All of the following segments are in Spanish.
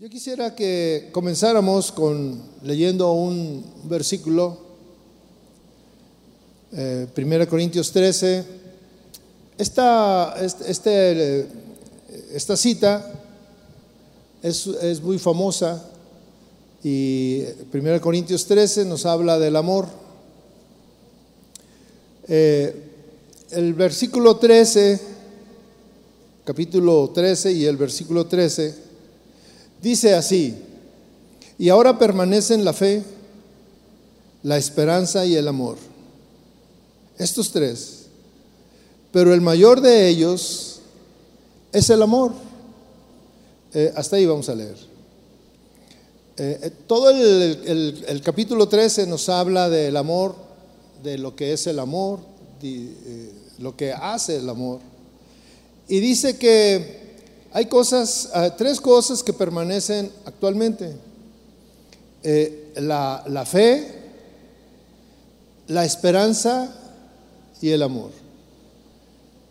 Yo quisiera que comenzáramos con leyendo un versículo, eh, 1 Corintios 13. Esta, este, esta cita es, es, muy famosa y 1 Corintios 13 nos habla del amor. Eh, el versículo 13, capítulo 13 y el versículo 13 Dice así, y ahora permanecen la fe, la esperanza y el amor. Estos tres. Pero el mayor de ellos es el amor. Eh, hasta ahí vamos a leer. Eh, eh, todo el, capítulo 13 nos habla del amor, de lo que es el amor, de, lo que hace el amor. Y dice que hay cosas, ah, tres cosas que permanecen actualmente. Eh, la, la fe, la esperanza y el amor.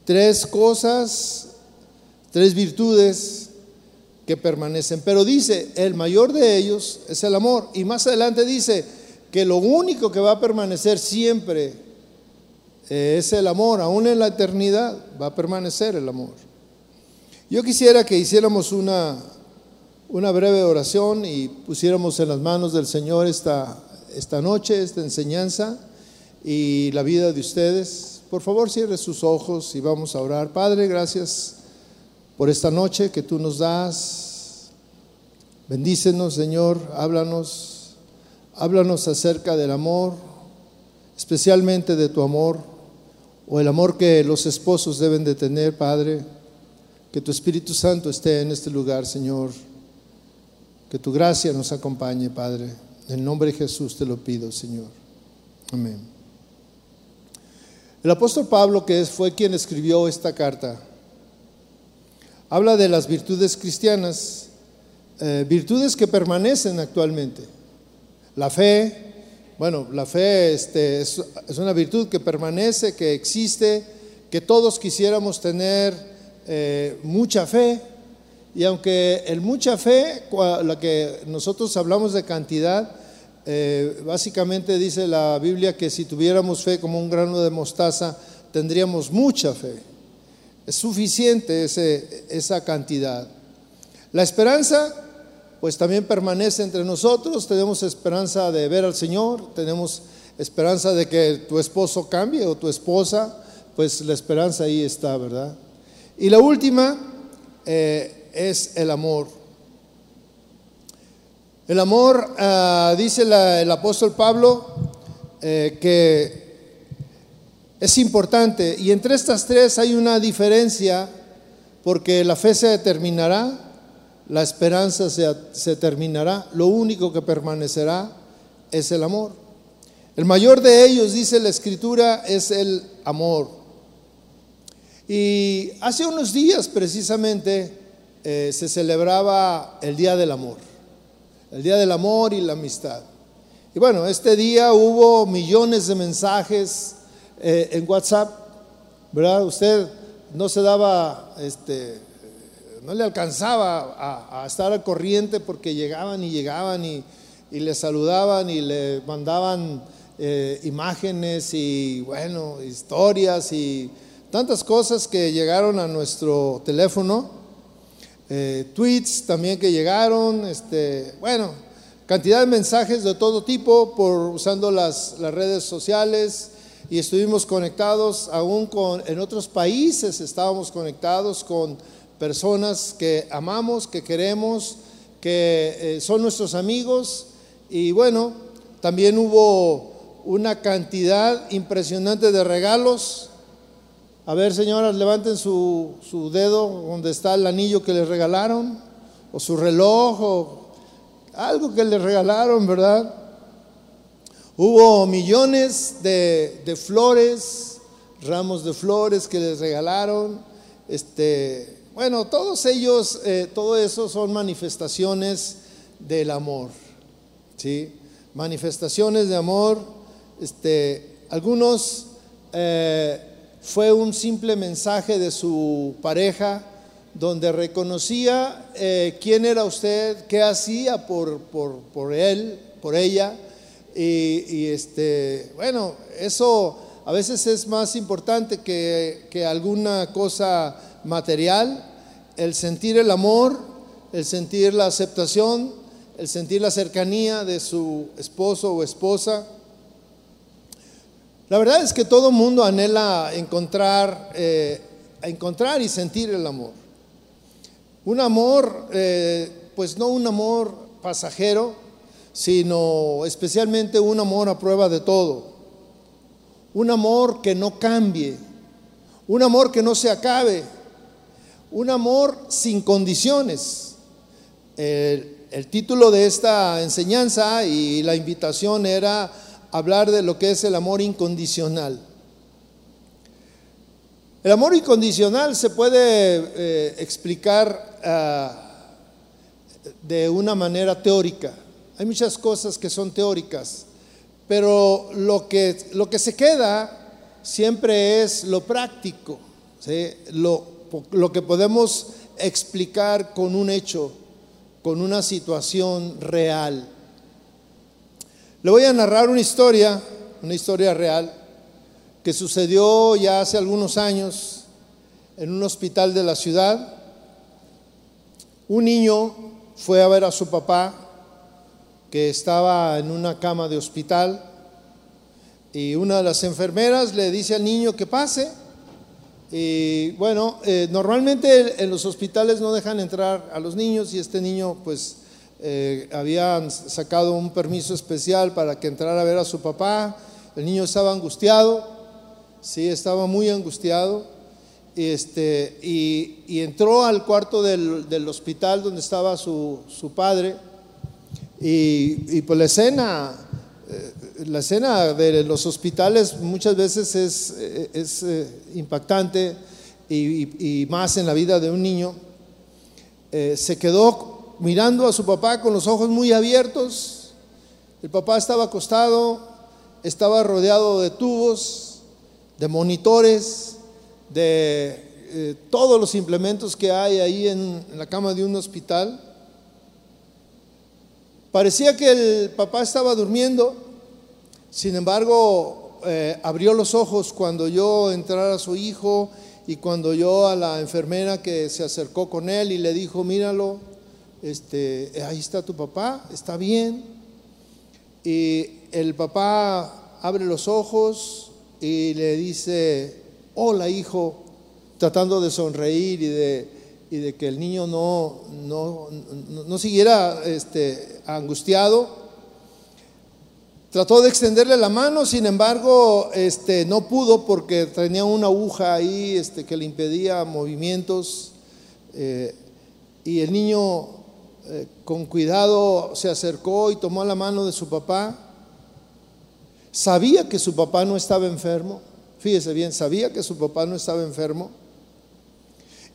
Tres cosas, tres virtudes que permanecen. Pero dice, el mayor de ellos es el amor. Y más adelante dice que lo único que va a permanecer siempre eh, es el amor. Aún en la eternidad va a permanecer el amor. Yo quisiera que hiciéramos una, una breve oración y pusiéramos en las manos del Señor esta, esta noche, esta enseñanza y la vida de ustedes. Por favor, cierre sus ojos y vamos a orar. Padre, gracias por esta noche que tú nos das. Bendícenos, Señor, háblanos, háblanos acerca del amor, especialmente de tu amor, o el amor que los esposos deben de tener, Padre que tu Espíritu Santo esté en este lugar, Señor. Que tu gracia nos acompañe, Padre. En nombre de Jesús te lo pido, Señor. Amén. El apóstol Pablo, que fue quien escribió esta carta, habla de las virtudes cristianas, eh, virtudes que permanecen actualmente. La fe, bueno, la fe este, es, es una virtud que permanece, que existe, que todos quisiéramos tener eh, mucha fe. Y aunque el mucha fe, la que nosotros hablamos de cantidad, eh, básicamente dice la Biblia que si tuviéramos fe como un grano de mostaza, tendríamos mucha fe. Es suficiente ese, esa cantidad. La esperanza, pues también permanece entre nosotros. Tenemos esperanza de ver al Señor, tenemos esperanza de que tu esposo cambie o tu esposa, pues la esperanza ahí está, ¿verdad? Y la última eh, es el amor. El amor, ah, dice el apóstol Pablo, eh, que es importante. Y entre estas tres hay una diferencia porque la fe se determinará, la esperanza se, se terminará, lo único que permanecerá es el amor. El mayor de ellos, dice la escritura, es el amor. Y hace unos días precisamente eh, se celebraba el Día del Amor, el Día del Amor y la Amistad. Y bueno, este día hubo millones de mensajes eh, en WhatsApp, ¿verdad? Usted no se daba, este, no le alcanzaba a, estar al corriente porque llegaban y llegaban y, le saludaban y le mandaban eh, imágenes y, bueno, historias y tantas cosas que llegaron a nuestro teléfono, eh, tweets también que llegaron, este, bueno, cantidad de mensajes de todo tipo por usando las, las redes sociales y estuvimos conectados aún con en otros países estábamos conectados con personas que amamos, que queremos, que eh, son nuestros amigos. Y bueno, también hubo una cantidad impresionante de regalos a ver, señoras, levanten su, dedo donde está el anillo que les regalaron, o su reloj, o algo que les regalaron, ¿verdad? Hubo millones de, flores, ramos de flores que les regalaron. Este, bueno, todos ellos, eh, todo eso son manifestaciones del amor, ¿sí? Manifestaciones de amor. Este, algunos eh, fue un simple mensaje de su pareja donde reconocía eh, quién era usted, qué hacía por, por, él, por ella. Y, este, bueno, eso a veces es más importante que, que alguna cosa material, el sentir el amor, el sentir la aceptación, el sentir la cercanía de su esposo o esposa. La verdad es que todo mundo anhela encontrar, eh, encontrar y sentir el amor. Un amor, eh, pues no un amor pasajero, sino especialmente un amor a prueba de todo. Un amor que no cambie, un amor que no se acabe, un amor sin condiciones. El, el título de esta enseñanza y la invitación era hablar de lo que es el amor incondicional. El amor incondicional se puede eh, explicar ah, de una manera teórica. Hay muchas cosas que son teóricas, pero lo que, lo que se queda siempre es lo práctico, lo, lo que podemos explicar con un hecho, con una situación real. Le voy a narrar una historia, una historia real, que sucedió ya hace algunos años en un hospital de la ciudad. Un niño fue a ver a su papá que estaba en una cama de hospital y una de las enfermeras le dice al niño que pase. Y bueno, eh, normalmente en los hospitales no dejan entrar a los niños y este niño pues eh, habían sacado un permiso especial para que entrara a ver a su papá. El niño estaba angustiado, sí, estaba muy angustiado. Este, y, entró al cuarto del, hospital donde estaba su, padre. Y, pues la escena, eh, la escena de los hospitales muchas veces es, es eh, impactante y, más en la vida de un niño. se quedó mirando a su papá con los ojos muy abiertos. El papá estaba acostado, estaba rodeado de tubos, de monitores, de eh, todos los implementos que hay ahí en, la cama de un hospital. Parecía que el papá estaba durmiendo, sin embargo, eh, abrió los ojos cuando yo entrara a su hijo y cuando yo a la enfermera que se acercó con él y le dijo, míralo, este, ahí está tu papá, está bien. Y el papá abre los ojos y le dice, hola hijo, tratando de sonreír y de, y de que el niño no, no, no, siguiera este, angustiado. Trató de extenderle la mano, sin embargo, este, no pudo porque tenía una aguja ahí este, que le impedía movimientos. Eh, y el niño eh, con cuidado se acercó y tomó la mano de su papá. Sabía que su papá no estaba enfermo. Fíjese bien, sabía que su papá no estaba enfermo.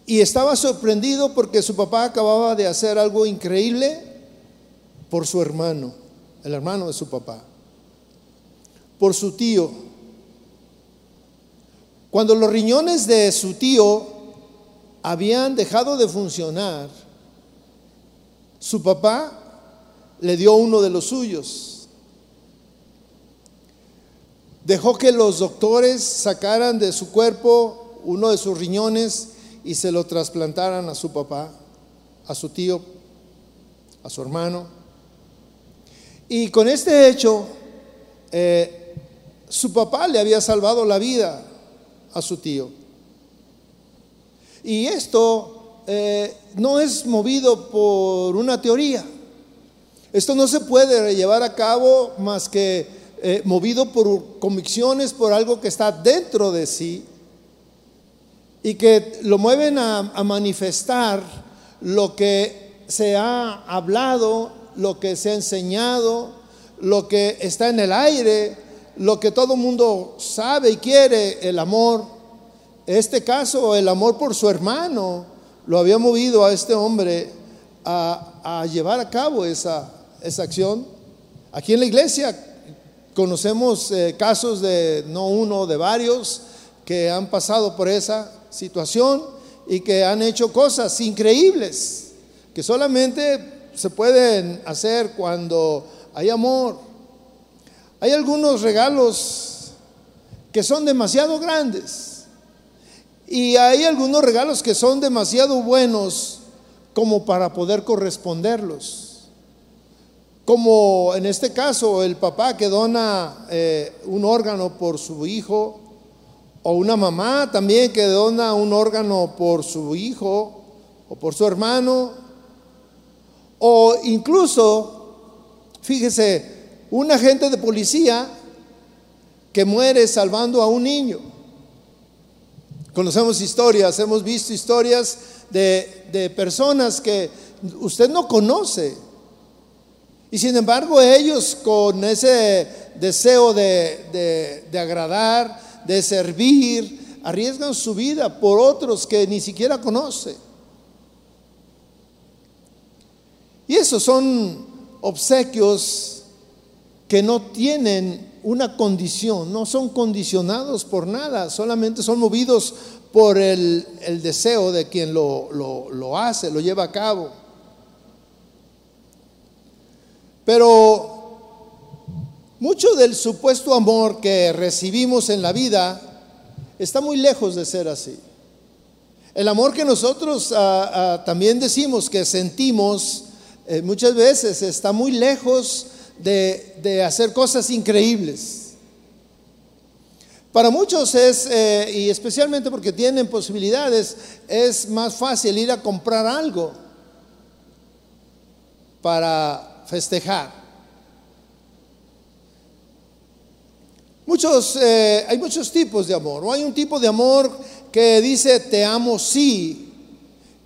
Y estaba sorprendido porque su papá acababa de hacer algo increíble por su hermano, el hermano de su papá, por su tío. Cuando los riñones de su tío habían dejado de funcionar, su papá le dio uno de los suyos. Dejó que los doctores sacaran de su cuerpo uno de sus riñones y se lo trasplantaran a su papá, a su tío, a su hermano. Y con este hecho, eh, su papá le había salvado la vida a su tío. Y esto eh, no es movido por una teoría. Esto no se puede llevar a cabo más que eh, movido por convicciones, por algo que está dentro de sí y que lo mueven a, manifestar lo que se ha hablado, lo que se ha enseñado, lo que está en el aire, lo que todo mundo sabe y quiere, el amor. En este caso, el amor por su hermano, lo había movido a este hombre a, llevar a cabo esa, esa, acción. Aquí en la iglesia conocemos eh, casos de no uno, de varios que han pasado por esa situación y que han hecho cosas increíbles que solamente se pueden hacer cuando hay amor. Hay algunos regalos que son demasiado grandes y hay algunos regalos que son demasiado buenos como para poder corresponderlos. Como en este caso el papá que dona eh, un órgano por su hijo, o una mamá también que dona un órgano por su hijo o por su hermano, o incluso, fíjese, un agente de policía que muere salvando a un niño. Conocemos historias, hemos visto historias de, de personas que usted no conoce, y sin embargo ellos con ese deseo de, agradar, de servir, arriesgan su vida por otros que ni siquiera conoce. Y esos son obsequios que no tienen una condición, no son condicionados por nada, solamente son movidos por el, deseo de quien lo, lo hace, lo lleva a cabo. Pero mucho del supuesto amor que recibimos en la vida está muy lejos de ser así. El amor que nosotros ah, ah, también decimos que sentimos eh, muchas veces está muy lejos de, hacer cosas increíbles. Para muchos es, eh, y especialmente porque tienen posibilidades, es más fácil ir a comprar algo para festejar. Muchos, eh, hay muchos tipos de amor. O hay un tipo de amor que dice te amo sí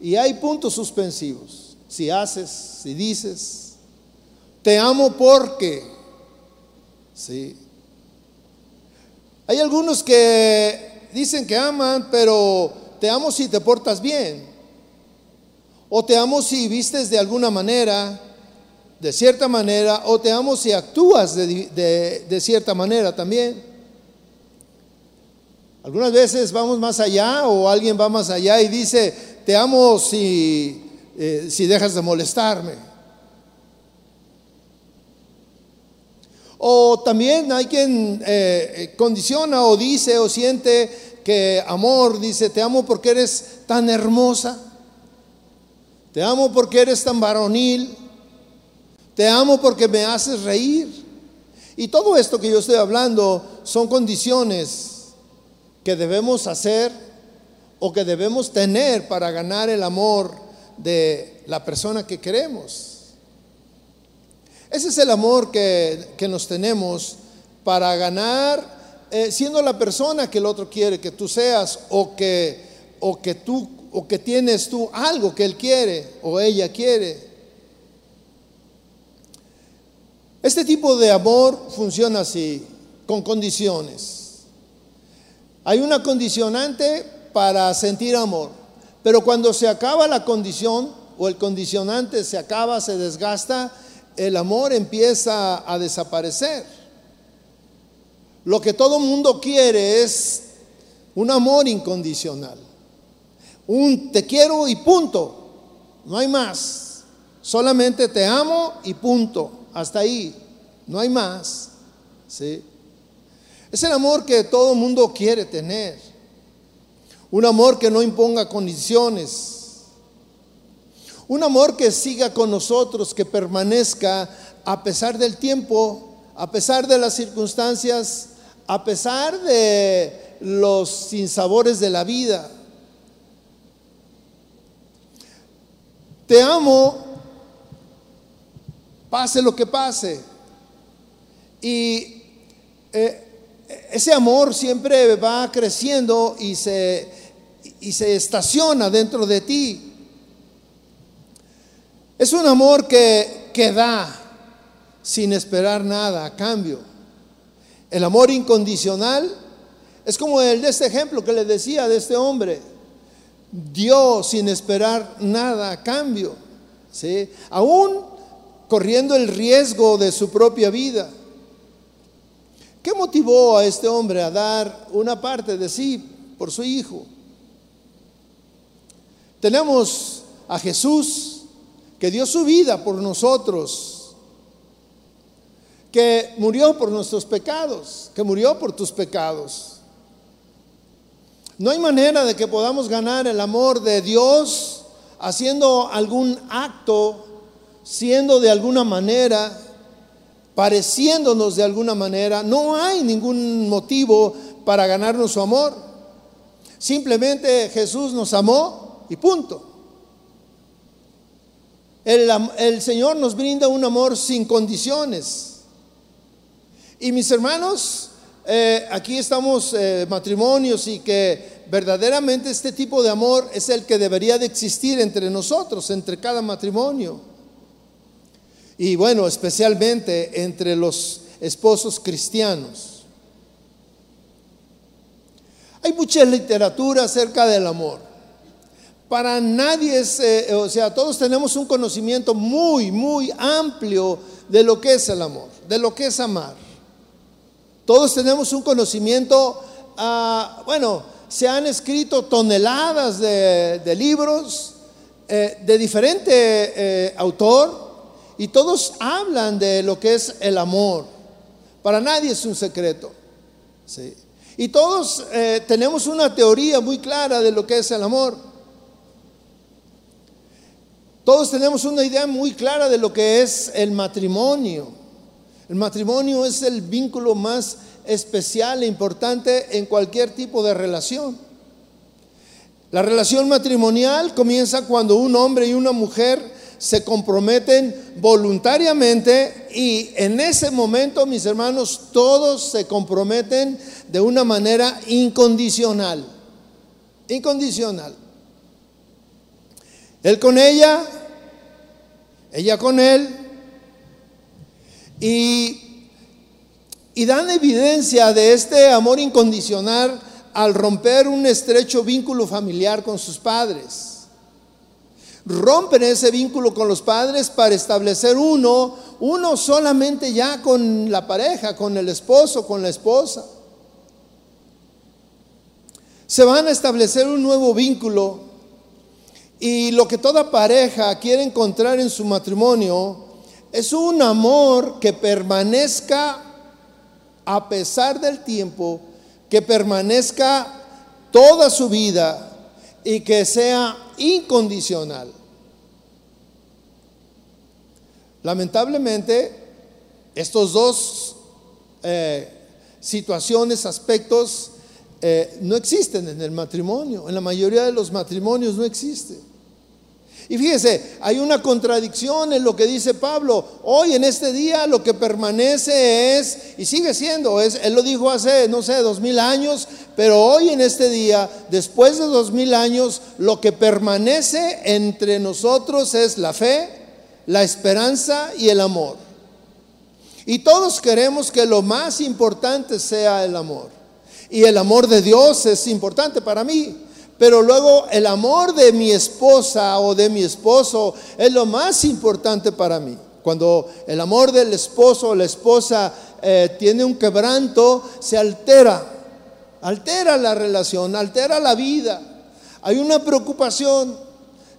y hay puntos suspensivos. Si haces, si dices, te amo porque, sí. Hay algunos que dicen que aman, pero te amo si te portas bien. O te amo si vistes de alguna manera de cierta manera o te amo si actúas de, cierta manera también. Algunas veces vamos más allá o alguien va más allá y dice, te amo si, eh, si dejas de molestarme. O también hay quien eh, condiciona o dice o siente que amor, dice, te amo porque eres tan hermosa, te amo porque eres tan varonil, te amo porque me haces reír. Y todo esto que yo estoy hablando son condiciones que debemos hacer o que debemos tener para ganar el amor de la persona que queremos. Ese es el amor que, nos tenemos para ganar, eh, siendo la persona que el otro quiere que tú seas o que, o que tú o que tienes tú algo que él quiere o ella quiere. Este tipo de amor funciona así, con condiciones. Hay una condicionante para sentir amor, pero cuando se acaba la condición o el condicionante se acaba, se desgasta, el amor empieza a desaparecer. Lo que todo mundo quiere es un amor incondicional. Un te quiero y punto. No hay más. Solamente te amo y punto hasta ahí, no hay más. ¿sí? Es el amor que todo mundo quiere tener. Un amor que no imponga condiciones. Un amor que siga con nosotros, que permanezca a pesar del tiempo, a pesar de las circunstancias, a pesar de los sinsabores de la vida. Te amo pase lo que pase. Y eh, ese amor siempre va creciendo y se, y se estaciona dentro de ti. Es un amor que, que da sin esperar nada a cambio. El amor incondicional es como el de este ejemplo que le decía de este hombre. Dio sin esperar nada a cambio. ¿sí? Aún corriendo el riesgo de su propia vida. ¿Qué motivó a este hombre a dar una parte de sí por su hijo? Tenemos a Jesús que dio su vida por nosotros, que murió por nuestros pecados, que murió por tus pecados. No hay manera de que podamos ganar el amor de Dios haciendo algún acto, siendo de alguna manera, pareciéndonos de alguna manera. No hay ningún motivo para ganarnos su amor. Simplemente Jesús nos amó y punto. El, Señor nos brinda un amor sin condiciones. Y mis hermanos, eh, aquí estamos eh, matrimonios y que verdaderamente este tipo de amor es el que debería de existir entre nosotros, entre cada matrimonio. Y bueno, especialmente entre los esposos cristianos. Hay mucha literatura acerca del amor. Para nadie es, eh, o sea, todos tenemos un conocimiento muy, muy amplio de lo que es el amor, de lo que es amar. Todos tenemos un conocimiento, ah, bueno, se han escrito toneladas de, libros eh, de diferente eh, autor y todos hablan de lo que es el amor. Para nadie es un secreto. Y todos tenemos una teoría muy clara de lo que es el amor. Todos tenemos una idea muy clara de lo que es el matrimonio. El matrimonio es el vínculo más especial e importante en cualquier tipo de relación. La relación matrimonial comienza cuando un hombre y una mujer se comprometen voluntariamente y en ese momento, mis hermanos, todos se comprometen de una manera incondicional. Incondicional. Él con ella, ella con él, y, y dan evidencia de este amor incondicional al romper un estrecho vínculo familiar con sus padres. Rompen ese vínculo con los padres para establecer uno, uno solamente ya con la pareja, con el esposo, con la esposa. Se van a establecer un nuevo vínculo y lo que toda pareja quiere encontrar en su matrimonio es un amor que permanezca a pesar del tiempo, que permanezca toda su vida y que sea incondicional. Lamentablemente, estos dos eh, situaciones, aspectos, eh, no existen en el matrimonio. En la mayoría de los matrimonios no existen. Y fíjese, hay una contradicción en lo que dice Pablo. Hoy en este día lo que permanece es, y sigue siendo, es, él lo dijo hace, no sé, dos mil años, pero hoy en este día, después de dos mil años, lo que permanece entre nosotros es la fe, la esperanza y el amor. Y todos queremos que lo más importante sea el amor. Y el amor de Dios es importante para mí. Pero luego el amor de mi esposa o de mi esposo es lo más importante para mí. Cuando el amor del esposo o la esposa eh, tiene un quebranto, se altera, altera la relación, altera la vida. Hay una preocupación.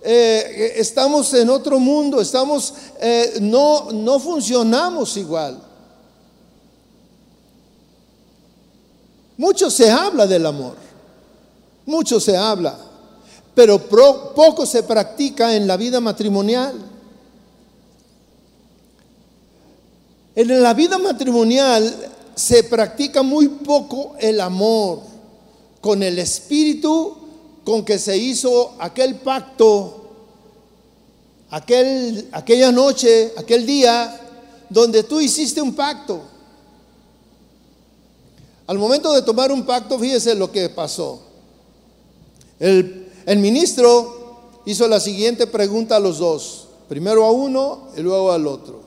Eh, estamos en otro mundo, estamos, eh, no, no funcionamos igual. Mucho se habla del amor. Mucho se habla, pero poco se practica en la vida matrimonial. En la vida matrimonial se practica muy poco el amor con el espíritu con que se hizo aquel pacto, aquel, aquella noche, aquel día, donde tú hiciste un pacto. Al momento de tomar un pacto, fíjese lo que pasó. El, ministro hizo la siguiente pregunta a los dos, primero a uno y luego al otro.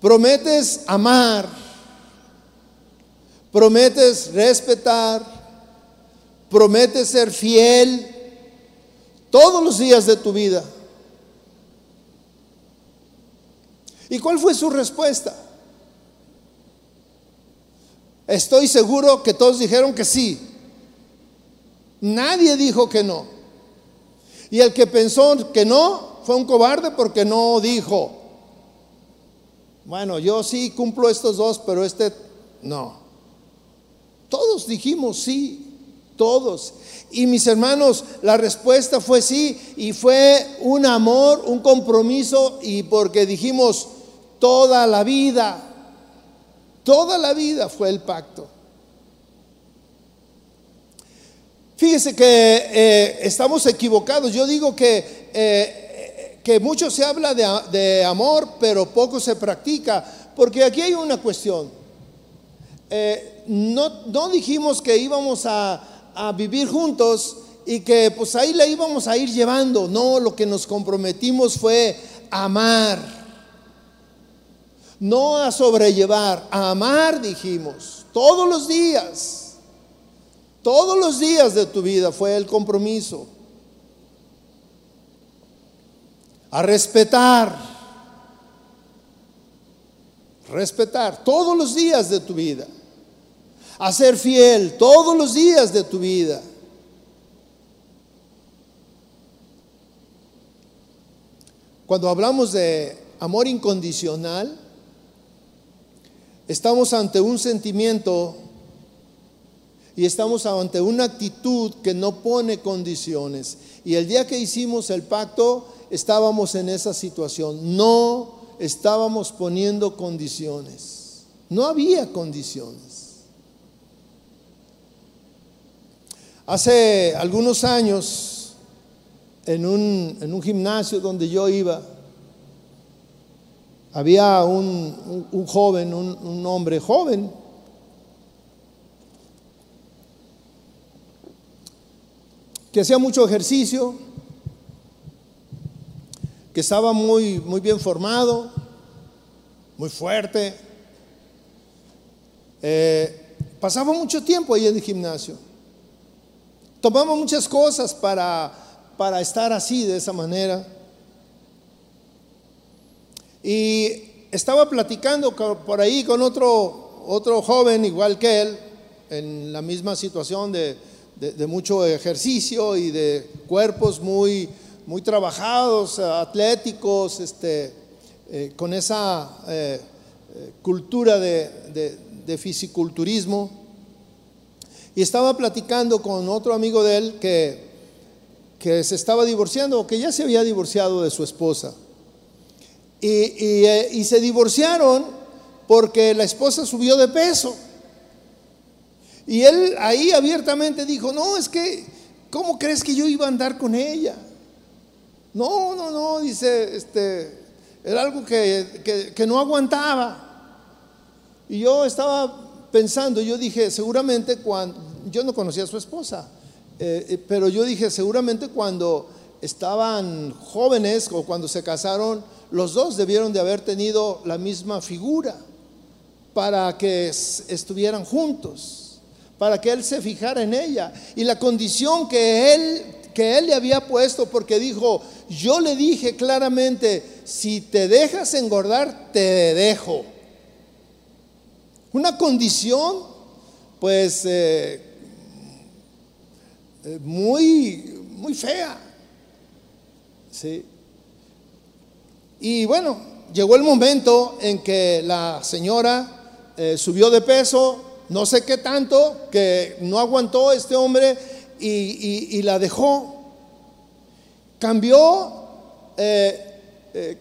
¿Prometes amar? ¿Prometes respetar? ¿Prometes ser fiel todos los días de tu vida? ¿Y cuál fue su respuesta? Estoy seguro que todos dijeron que sí. Nadie dijo que no. Y el que pensó que no, fue un cobarde porque no dijo. Bueno, yo sí cumplo estos dos, pero este no. Todos dijimos sí, todos. Y mis hermanos, la respuesta fue sí, y fue un amor, un compromiso, y porque dijimos toda la vida, toda la vida fue el pacto. Fíjese que eh, estamos equivocados. Yo digo que, eh, que mucho se habla de, amor, pero poco se practica, porque aquí hay una cuestión. Eh, no, no, dijimos que íbamos a, a vivir juntos y que pues ahí le íbamos a ir llevando. No, lo que nos comprometimos fue amar. No a sobrellevar, a amar dijimos, todos los días. Todos los días de tu vida fue el compromiso. A respetar. Respetar todos los días de tu vida. A ser fiel todos los días de tu vida. Cuando hablamos de amor incondicional, estamos ante un sentimiento y estamos ante una actitud que no pone condiciones. Y el día que hicimos el pacto estábamos en esa situación. No estábamos poniendo condiciones. No había condiciones. Hace algunos años, en un, gimnasio donde yo iba, había un, joven, un hombre joven, que hacía mucho ejercicio, que estaba muy, muy bien formado, muy fuerte. Eh, pasaba mucho tiempo ahí en el gimnasio. Tomaba muchas cosas para, para estar así, de esa manera. Y estaba platicando por ahí con otro, otro joven igual que él, en la misma situación de, de, mucho ejercicio y de cuerpos muy, muy trabajados, atléticos, este, eh, con esa eh, eh, cultura de, de, fisiculturismo. Y estaba platicando con otro amigo de él que, que se estaba divorciando o que ya se había divorciado de su esposa. Y, y se divorciaron porque la esposa subió de peso. Y él ahí abiertamente dijo, no, es que, ¿cómo crees que yo iba a andar con ella? No, no, no, dice, este, era algo que, no aguantaba. Y yo estaba pensando, yo dije, seguramente cuando, yo no conocía a su esposa, eh, eh, pero yo dije, seguramente cuando estaban jóvenes o cuando se casaron, los dos debieron de haber tenido la misma figura para que estuvieran juntos para que él se fijara en ella. Y la condición que él, que él le había puesto, porque dijo, yo le dije claramente, si te dejas engordar, te dejo. Una condición, pues, eh, eh, muy, muy fea. ¿sí? Y bueno, llegó el momento en que la señora eh, subió de peso, no sé qué tanto, que no aguantó este hombre y, la dejó. Cambió eh, eh,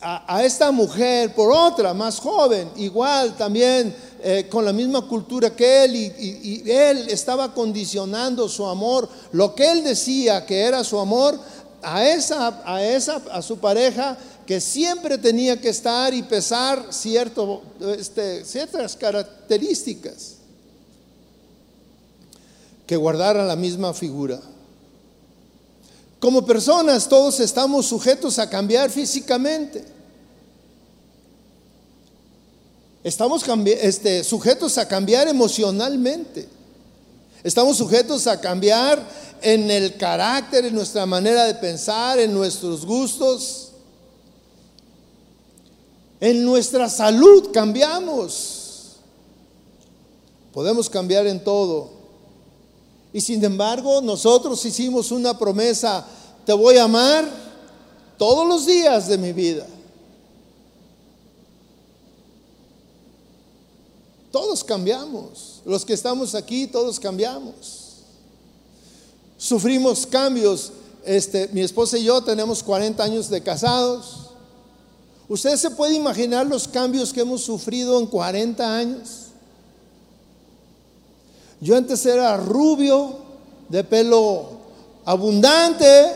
a, esta mujer por otra, más joven, igual también eh, con la misma cultura que él, y, y él estaba condicionando su amor, lo que él decía que era su amor, a esa, a esa, a su pareja, que siempre tenía que estar y pesar este, ciertas características que guardaran la misma figura. Como personas todos estamos sujetos a cambiar físicamente. Estamos este, sujetos a cambiar emocionalmente. Estamos sujetos a cambiar en el carácter, en nuestra manera de pensar, en nuestros gustos. En nuestra salud cambiamos. Podemos cambiar en todo. Y sin embargo, nosotros hicimos una promesa te voy a amar todos los días de mi vida. Todos cambiamos. Los que estamos aquí, todos cambiamos. Sufrimos cambios. Este, mi esposa y yo tenemos 40 años de casados. ¿Usted se puede imaginar los cambios que hemos sufrido en 40 años? Yo antes era rubio, de pelo abundante,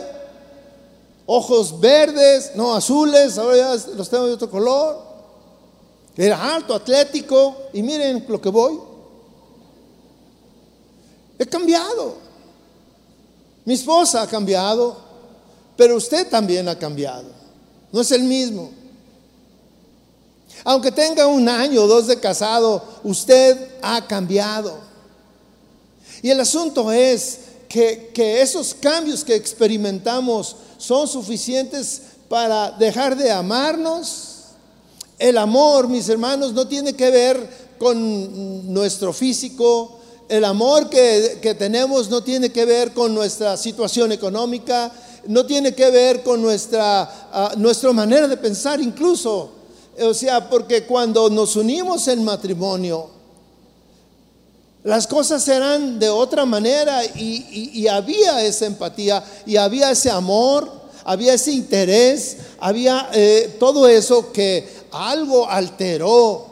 ojos verdes, no azules, ahora ya los tengo de otro color. Era alto, atlético, y miren lo que voy. He cambiado. Mi esposa ha cambiado, pero usted también ha cambiado. No es el mismo. Aunque tenga un año o dos de casado, usted ha cambiado. Y el asunto es que, esos cambios que experimentamos son suficientes para dejar de amarnos. El amor, mis hermanos, no tiene que ver con nuestro físico. El amor que, tenemos no tiene que ver con nuestra situación económica, no tiene que ver con nuestra, uh, nuestra manera de pensar incluso. O sea, porque cuando nos unimos en matrimonio, las cosas eran de otra manera y, había esa empatía y había ese amor, había ese interés, había eh, todo eso que algo alteró,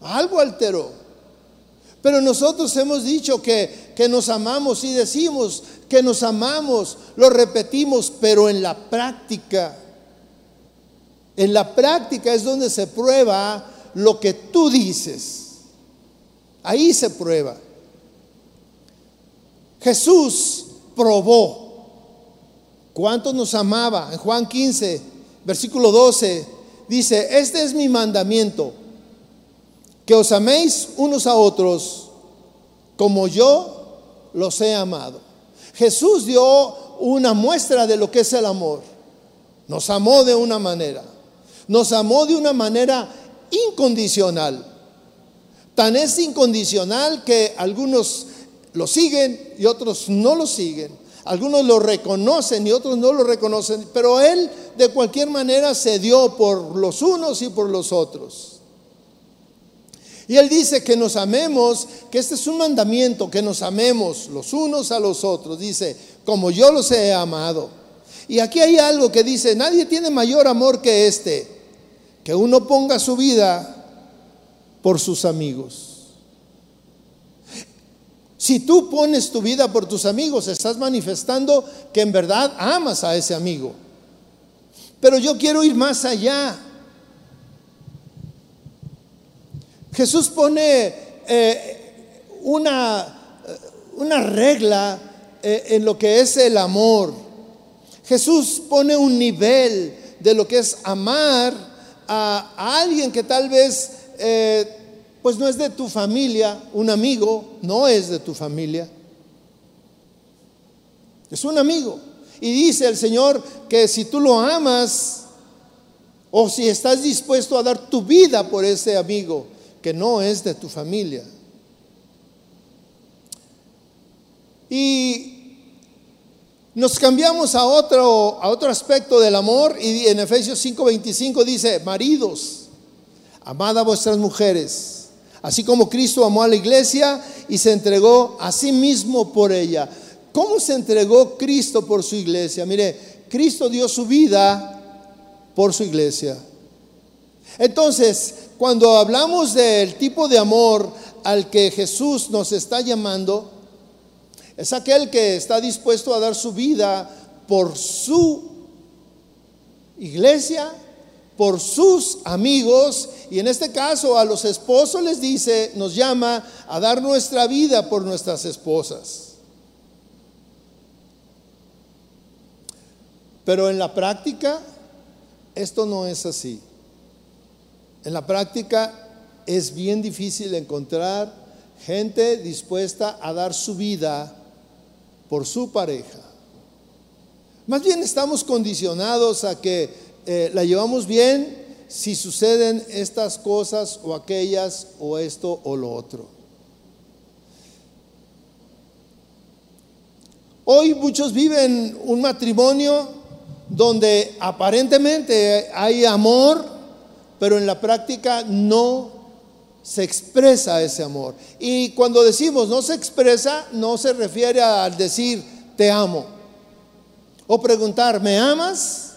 algo alteró. Pero nosotros hemos dicho que, que nos amamos y decimos que nos amamos, lo repetimos, pero en la práctica en la práctica es donde se prueba lo que tú dices. Ahí se prueba. Jesús probó cuánto nos amaba. En Juan 15, versículo 12, dice, este es mi mandamiento, que os améis unos a otros como yo los he amado. Jesús dio una muestra de lo que es el amor. Nos amó de una manera. Nos amó de una manera incondicional. Tan es incondicional que algunos lo siguen y otros no lo siguen. Algunos lo reconocen y otros no lo reconocen, pero Él de cualquier manera se dio por los unos y por los otros. Y Él dice que nos amemos, que este es un mandamiento, que nos amemos los unos a los otros. Dice, como yo los he amado. Y aquí hay algo que dice, nadie tiene mayor amor que este, que uno ponga su vida por sus amigos. Si tú pones tu vida por tus amigos, estás manifestando que en verdad amas a ese amigo. Pero yo quiero ir más allá. Jesús pone eh, una, una, regla eh, en lo que es el amor. Jesús pone un nivel de lo que es amar a, alguien que tal vez eh, pues no es de tu familia, un amigo no es de tu familia, es un amigo. Y dice el Señor que si tú lo amas o si estás dispuesto a dar tu vida por ese amigo que no es de tu familia. Y nos cambiamos a otro, a otro aspecto del amor y en Efesios 5:25 dice, maridos, amad a vuestras mujeres, así como Cristo amó a la iglesia y se entregó a sí mismo por ella. ¿Cómo se entregó Cristo por su iglesia? Mire, Cristo dio su vida por su iglesia. Entonces, cuando hablamos del tipo de amor al que Jesús nos está llamando, es aquel que está dispuesto a dar su vida por su iglesia, por sus amigos, y en este caso a los esposos les dice, nos llama a dar nuestra vida por nuestras esposas. Pero en la práctica, esto no es así. En la práctica es bien difícil encontrar gente dispuesta a dar su vida por su pareja. Más bien estamos condicionados a que eh, la llevamos bien si suceden estas cosas o aquellas o esto o lo otro. Hoy muchos viven un matrimonio donde aparentemente hay amor, pero en la práctica no se expresa ese amor. Y cuando decimos no se expresa, no se refiere al decir te amo. O preguntar, ¿me amas?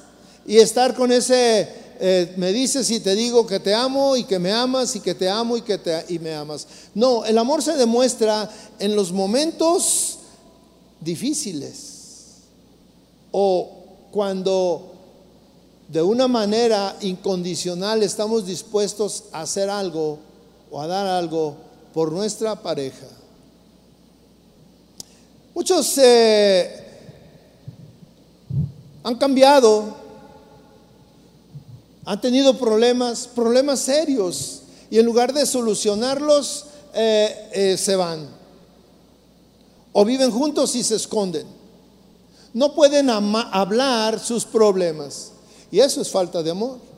Y estar con ese, eh, me dices y te digo que te amo y que me amas y que te amo y que te, y me amas. No, el amor se demuestra en los momentos difíciles o cuando de una manera incondicional estamos dispuestos a hacer algo o a dar algo por nuestra pareja. Muchos eh, han cambiado, han tenido problemas, problemas serios, y en lugar de solucionarlos, eh, eh, se van. O viven juntos y se esconden. No pueden hablar sus problemas. Y eso es falta de amor.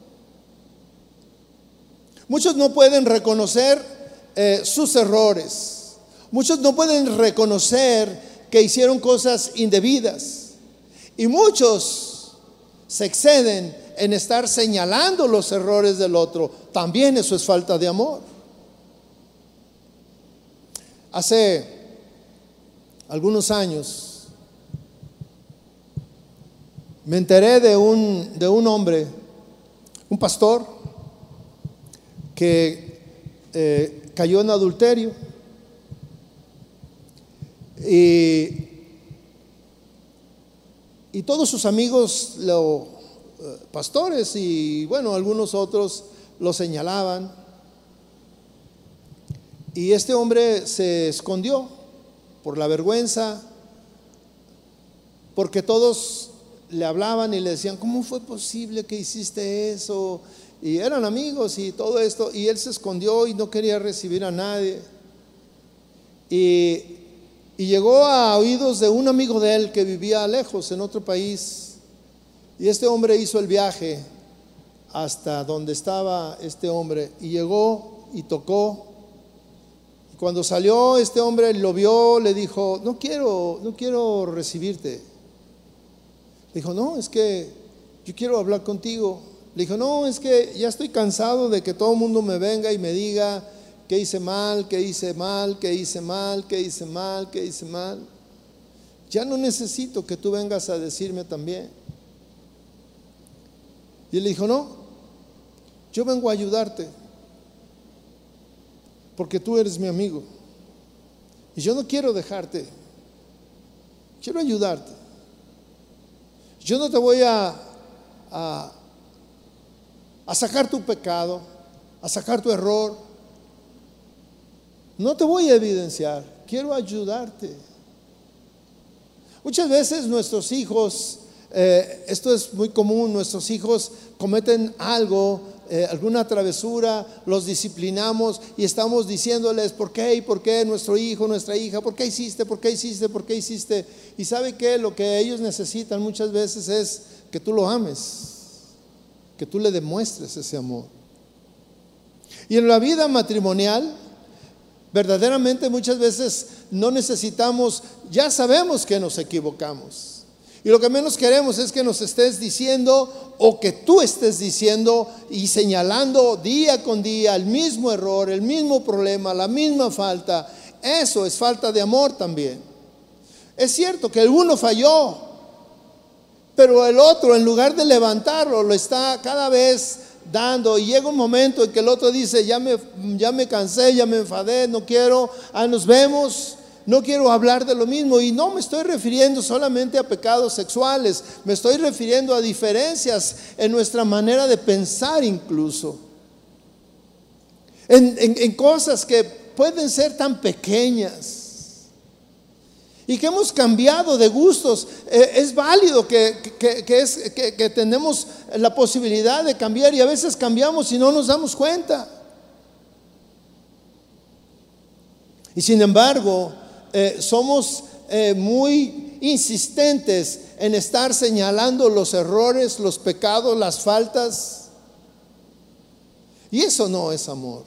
Muchos no pueden reconocer eh, sus errores. Muchos no pueden reconocer que hicieron cosas indebidas. Y muchos se exceden en estar señalando los errores del otro. También eso es falta de amor. Hace algunos años me enteré de un, de un hombre, un pastor, que eh, cayó en adulterio. Y, y todos sus amigos, los eh, pastores y bueno, algunos otros lo señalaban. Y este hombre se escondió por la vergüenza, porque todos le hablaban y le decían, ¿cómo fue posible que hiciste eso? Y eran amigos y todo esto, y él se escondió y no quería recibir a nadie. Y, llegó a oídos de un amigo de él que vivía lejos, en otro país. Y este hombre hizo el viaje hasta donde estaba este hombre y llegó y tocó. Y cuando salió este hombre lo vio, le dijo, no quiero, no quiero recibirte. dijo, no, es que yo quiero hablar contigo. Le dijo, no, es que ya estoy cansado de que todo el mundo me venga y me diga que hice mal, que hice mal, que hice mal, que hice mal, que hice mal. Ya no necesito que tú vengas a decirme también. Y él dijo, no, yo vengo a ayudarte, porque tú eres mi amigo. Y yo no quiero dejarte, quiero ayudarte. Yo no te voy a, a a sacar tu pecado, a sacar tu error. No te voy a evidenciar, quiero ayudarte. Muchas veces nuestros hijos, eh, esto es muy común, nuestros hijos cometen algo, eh, alguna travesura, los disciplinamos y estamos diciéndoles por qué y por qué nuestro hijo, nuestra hija, por qué hiciste, por qué hiciste, por qué hiciste. Y sabe que lo que ellos necesitan muchas veces es que tú lo ames que tú le demuestres ese amor. Y en la vida matrimonial, verdaderamente muchas veces no necesitamos, ya sabemos que nos equivocamos. Y lo que menos queremos es que nos estés diciendo o que tú estés diciendo y señalando día con día el mismo error, el mismo problema, la misma falta. Eso es falta de amor también. Es cierto que el uno falló, pero el otro, en lugar de levantarlo, lo está cada vez dando. Y llega un momento en que el otro dice, ya me, ya me cansé, ya me enfadé, no quiero, ah, nos vemos. No quiero hablar de lo mismo y no me estoy refiriendo solamente a pecados sexuales, me estoy refiriendo a diferencias en nuestra manera de pensar incluso. en cosas que pueden ser tan pequeñas y que hemos cambiado de gustos. Eh, es válido que, tenemos la posibilidad de cambiar y a veces cambiamos y no nos damos cuenta. Y sin embargo, eh, somos eh, muy insistentes en estar señalando los errores, los pecados, las faltas. Y eso no es amor.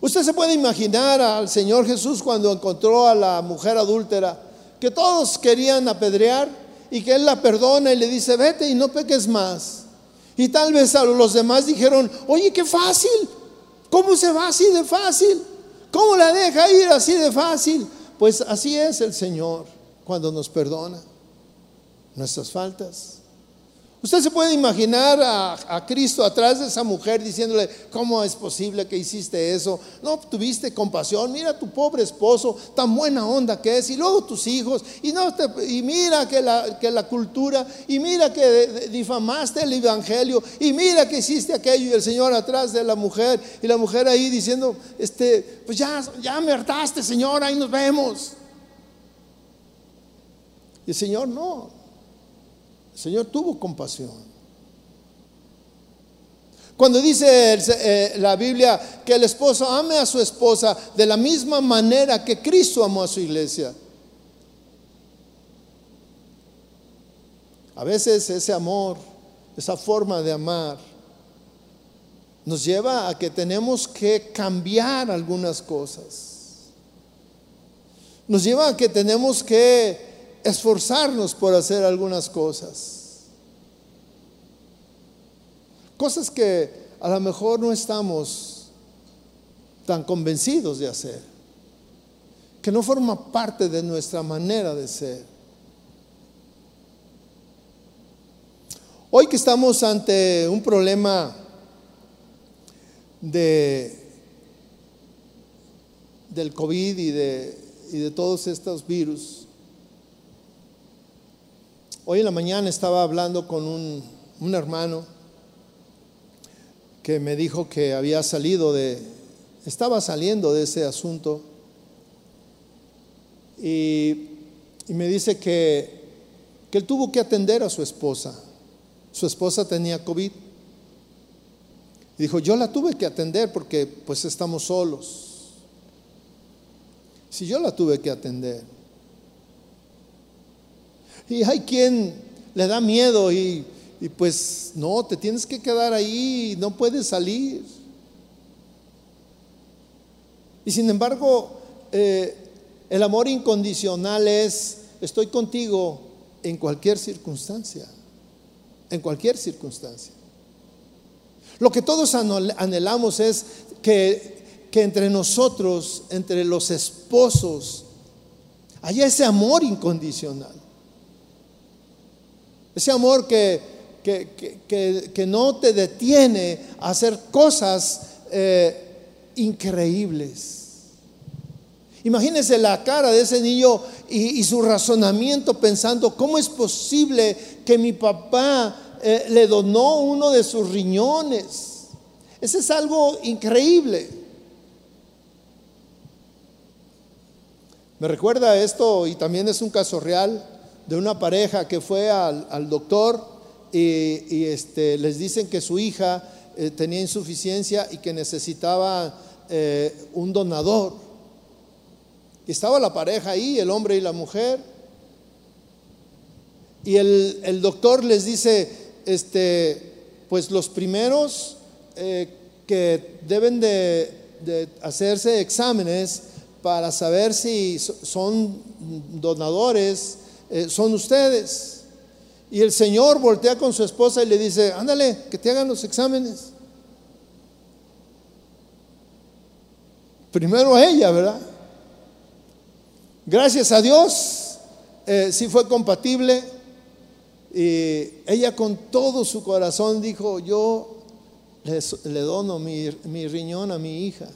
Usted se puede imaginar al Señor Jesús cuando encontró a la mujer adúltera, que todos querían apedrear y que Él la perdona y le dice, vete y no peques más. Y tal vez a los demás dijeron, oye, qué fácil, ¿cómo se va así de fácil? ¿Cómo la deja ir así de fácil? Pues así es el Señor cuando nos perdona nuestras faltas. Usted se puede imaginar a, Cristo atrás de esa mujer diciéndole, ¿cómo es posible que hiciste eso? No tuviste compasión, mira tu pobre esposo, tan buena onda que es, y luego tus hijos, y, no y mira que la, que la cultura, y mira que difamaste el Evangelio, y mira que hiciste aquello, y el Señor atrás de la mujer, y la mujer ahí diciendo, este, pues ya, ya me hartaste, Señor, ahí nos vemos. Y el Señor no, Señor tuvo compasión. Cuando dice eh, la Biblia que el esposo ame a su esposa de la misma manera que Cristo amó a su iglesia. A veces ese amor, esa forma de amar, nos lleva a que tenemos que cambiar algunas cosas. Nos lleva a que tenemos que esforzarnos por hacer algunas cosas. Cosas que a lo mejor no estamos tan convencidos de hacer, que no forma parte de nuestra manera de ser. Hoy que estamos ante un problema de, del COVID y de, y de todos estos virus, Hoy en la mañana estaba hablando con un, hermano que me dijo que había salido de, estaba saliendo de ese asunto y, me dice que, que él tuvo que atender a su esposa. Su esposa tenía COVID. Y dijo, yo la tuve que atender porque pues estamos solos. Si yo la tuve que atender. Y hay quien le da miedo y, pues no, te tienes que quedar ahí, no puedes salir. Y sin embargo, eh, el amor incondicional es, estoy contigo en cualquier circunstancia, en cualquier circunstancia. Lo que todos anhelamos es que, que entre nosotros, entre los esposos, haya ese amor incondicional. Ese amor que, que, no te detiene a hacer cosas eh, increíbles. Imagínense la cara de ese niño y, su razonamiento pensando, ¿cómo es posible que mi papá eh, le donó uno de sus riñones? Ese es algo increíble. Me recuerda esto y también es un caso real de una pareja que fue al, doctor y, este, les dicen que su hija eh, tenía insuficiencia y que necesitaba eh, un donador. Y estaba la pareja ahí, el hombre y la mujer. Y el, doctor les dice, este, pues los primeros eh, que deben de, de hacerse exámenes para saber si son donadores eh, son ustedes. Y el Señor voltea con su esposa y le dice, ándale, que te hagan los exámenes. Primero a ella, ¿verdad? Gracias a Dios, eh, sí fue compatible. Y ella con todo su corazón dijo, yo le, dono mi, mi riñón a mi hija.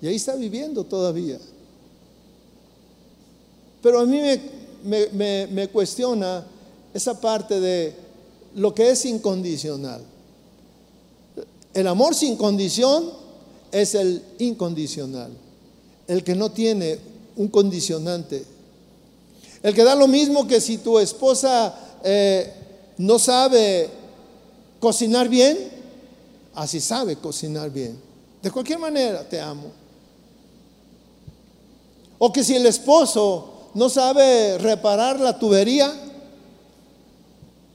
Y ahí está viviendo todavía. Pero a mí me, me, cuestiona esa parte de lo que es incondicional. El amor sin condición es el incondicional, el que no tiene un condicionante. El que da lo mismo que si tu esposa eh, no sabe cocinar bien, así sabe cocinar bien. De cualquier manera te amo. O que si el esposo no sabe reparar la tubería,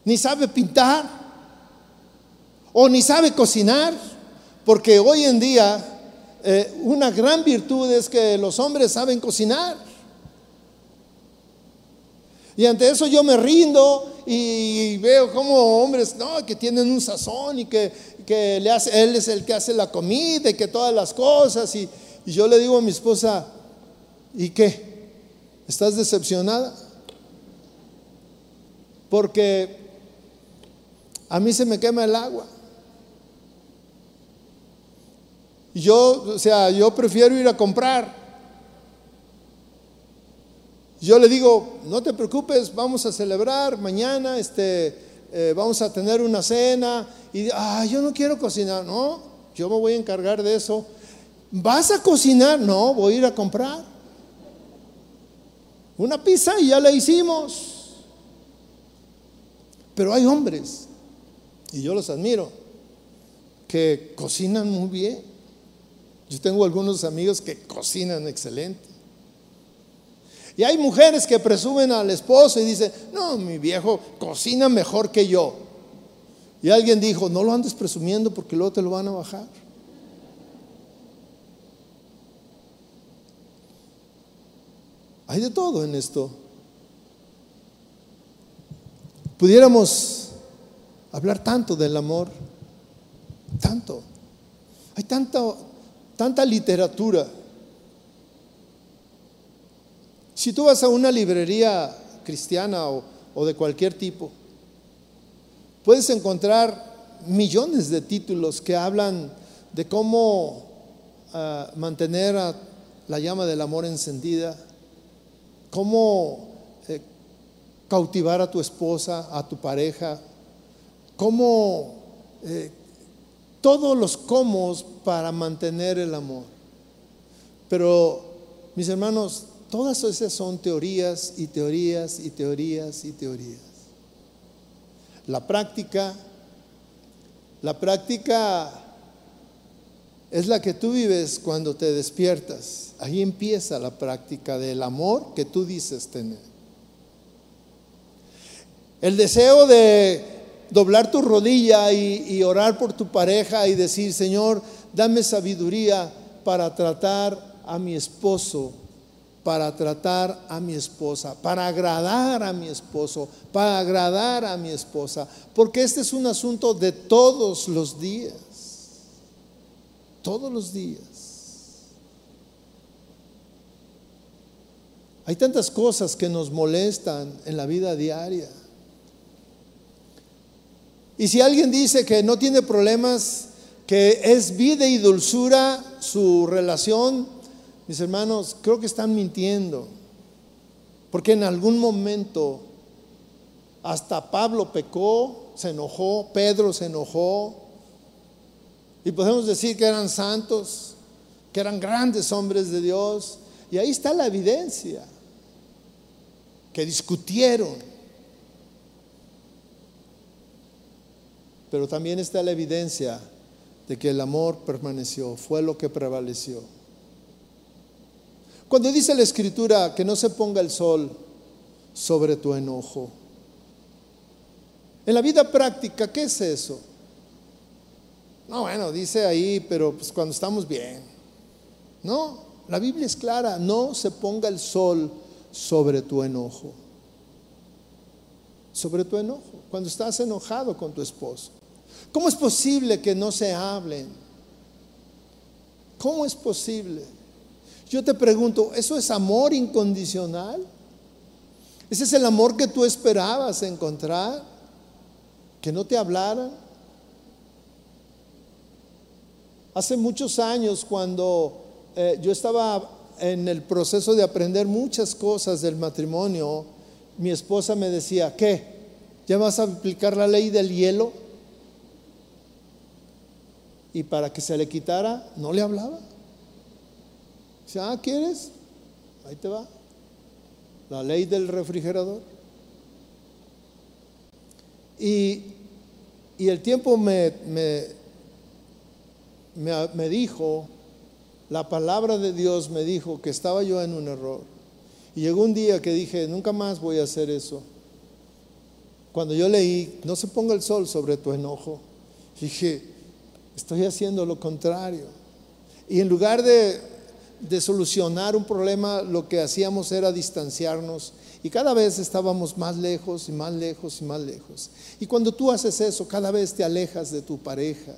ni sabe pintar, o ni sabe cocinar, porque hoy en día eh, una gran virtud es que los hombres saben cocinar. Y ante eso yo me rindo y veo como hombres no, que tienen un sazón y que, que le hace, él es el que hace la comida y que todas las cosas. Y, y yo le digo a mi esposa, ¿y qué? ¿Estás decepcionada? Porque a mí se me quema el agua. Yo, o sea, yo prefiero ir a comprar. Yo le digo, no te preocupes, vamos a celebrar mañana, este, eh, vamos a tener una cena. Y, ah, yo no quiero cocinar. No, yo me voy a encargar de eso. ¿Vas a cocinar? No, voy a ir a comprar. Una pizza y ya la hicimos. Pero hay hombres, y yo los admiro, que cocinan muy bien. Yo tengo algunos amigos que cocinan excelente. Y hay mujeres que presumen al esposo y dicen, no, mi viejo cocina mejor que yo. Y alguien dijo, no lo andes presumiendo porque luego te lo van a bajar. Hay de todo en esto. Pudiéramos hablar tanto del amor, tanto. Hay tanto, tanta literatura. Si tú vas a una librería cristiana o, de cualquier tipo, puedes encontrar millones de títulos que hablan de cómo ah, mantener la llama del amor encendida, cómo eh, cautivar a tu esposa, a tu pareja, cómo eh, todos los cómo para mantener el amor. Pero, mis hermanos, todas esas son teorías y teorías y teorías y teorías. La práctica, la práctica es la que tú vives cuando te despiertas. Ahí empieza la práctica del amor que tú dices tener. El deseo de doblar tu rodilla y, orar por tu pareja y decir, Señor, dame sabiduría para tratar a mi esposo, para tratar a mi esposa, para agradar a mi esposo, para agradar a mi esposa, porque este es un asunto de todos los días, todos los días. Hay tantas cosas que nos molestan en la vida diaria. Y si alguien dice que no tiene problemas, que es vida y dulzura su relación, mis hermanos, creo que están mintiendo. Porque en algún momento hasta Pablo pecó, se enojó, Pedro se enojó. Y podemos decir que eran santos, que eran grandes hombres de Dios. Y ahí está la evidencia, que discutieron pero también está la evidencia de que el amor permaneció, fue lo que prevaleció. Cuando dice la escritura que no se ponga el sol sobre tu enojo, en la vida práctica, ¿qué es eso? No, bueno, dice ahí, pero pues cuando estamos bien. No, la Biblia es clara, no se ponga el sol sobre tu enojo. Sobre tu enojo, cuando estás enojado con tu esposo. ¿Cómo es posible que no se hablen? ¿Cómo es posible? Yo te pregunto, ¿eso es amor incondicional? ¿Ese es el amor que tú esperabas encontrar? ¿Que no te hablaran? Hace muchos años cuando eh, yo estaba en el proceso de aprender muchas cosas del matrimonio, mi esposa me decía, ¿qué? ¿Ya vas a aplicar la ley del hielo? y para que se le quitara, no le hablaba. Dice, ah, ¿quieres? Ahí te va. La ley del refrigerador. Y, el tiempo me, me, dijo, la palabra de Dios me dijo que estaba yo en un error. Y llegó un día que dije, nunca más voy a hacer eso. Cuando yo leí, no se ponga el sol sobre tu enojo, dije, Estoy haciendo lo contrario. Y en lugar de, de solucionar un problema, lo que hacíamos era distanciarnos. Y cada vez estábamos más lejos y más lejos y más lejos. Y cuando tú haces eso, cada vez te alejas de tu pareja.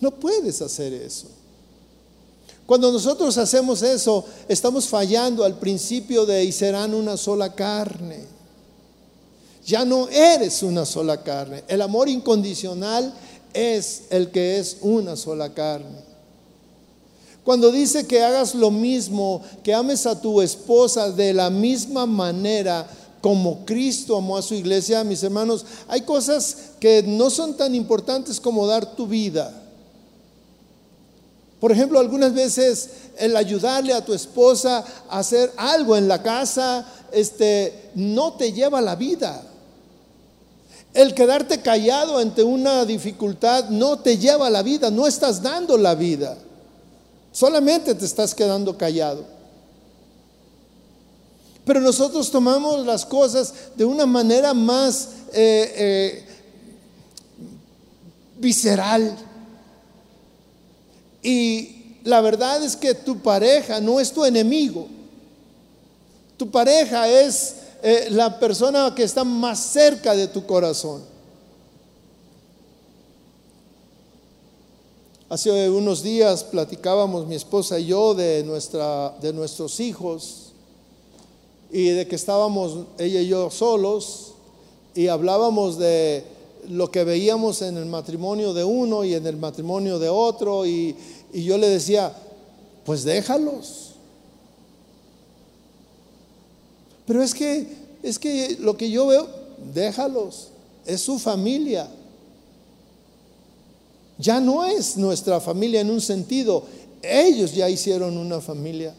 No puedes hacer eso. Cuando nosotros hacemos eso, estamos fallando al principio de y serán una sola carne. Ya no eres una sola carne. El amor incondicional es el que es una sola carne. Cuando dice que hagas lo mismo, que ames a tu esposa de la misma manera como Cristo amó a su iglesia, mis hermanos, hay cosas que no son tan importantes como dar tu vida. Por ejemplo, algunas veces el ayudarle a tu esposa a hacer algo en la casa, este, no te lleva la vida. El quedarte callado ante una dificultad no te lleva la vida, no estás dando la vida. Solamente te estás quedando callado. Pero nosotros tomamos las cosas de una manera más eh, eh, visceral. Y la verdad es que tu pareja no es tu enemigo. Tu pareja es eh, la persona que está más cerca de tu corazón. Hace unos días platicábamos mi esposa y yo de, nuestra, de nuestros hijos y de que estábamos ella y yo solos y hablábamos de lo que veíamos en el matrimonio de uno y en el matrimonio de otro y, yo le decía, pues déjalos. Pero es que, es que lo que yo veo, déjalos, es su familia. Ya no es nuestra familia en un sentido, ellos ya hicieron una familia.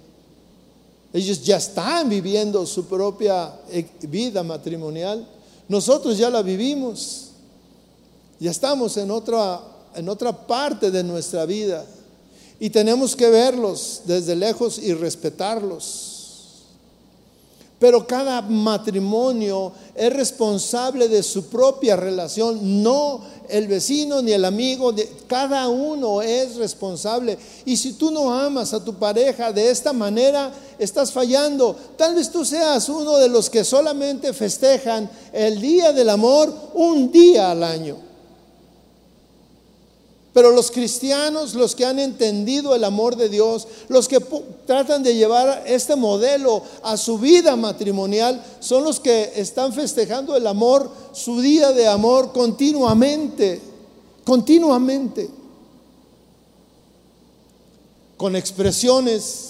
Ellos ya están viviendo su propia eh, vida matrimonial. Nosotros ya la vivimos. Ya estamos en otra, en otra parte de nuestra vida. Y tenemos que verlos desde lejos y respetarlos. Pero cada matrimonio es responsable de su propia relación, no el vecino ni el amigo, cada uno es responsable. Y si tú no amas a tu pareja de esta manera, estás fallando. Tal vez tú seas uno de los que solamente festejan el día del amor un día al año. Pero los cristianos, los que han entendido el amor de Dios, los que tratan de llevar este modelo a su vida matrimonial, son los que están festejando el amor, su día de amor continuamente, continuamente, con expresiones.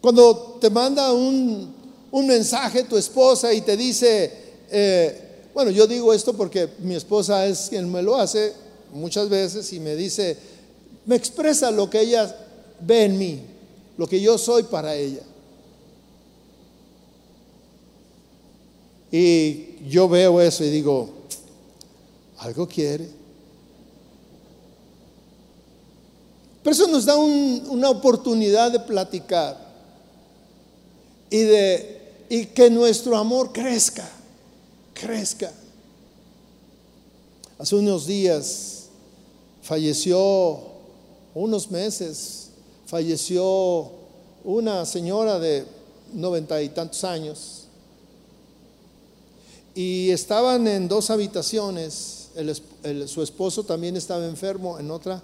Cuando te manda un, mensaje tu esposa y te dice, eh, bueno, yo digo esto porque mi esposa es quien me lo hace muchas veces y me dice, me expresa lo que ella ve en mí, lo que yo soy para ella. Y yo veo eso y digo, algo quiere. Pero eso nos da una oportunidad de platicar y de y que nuestro amor crezca crezca. Hace unos días falleció, unos meses, falleció una señora de noventa y tantos años y estaban en dos habitaciones. su esposo también estaba enfermo en otra,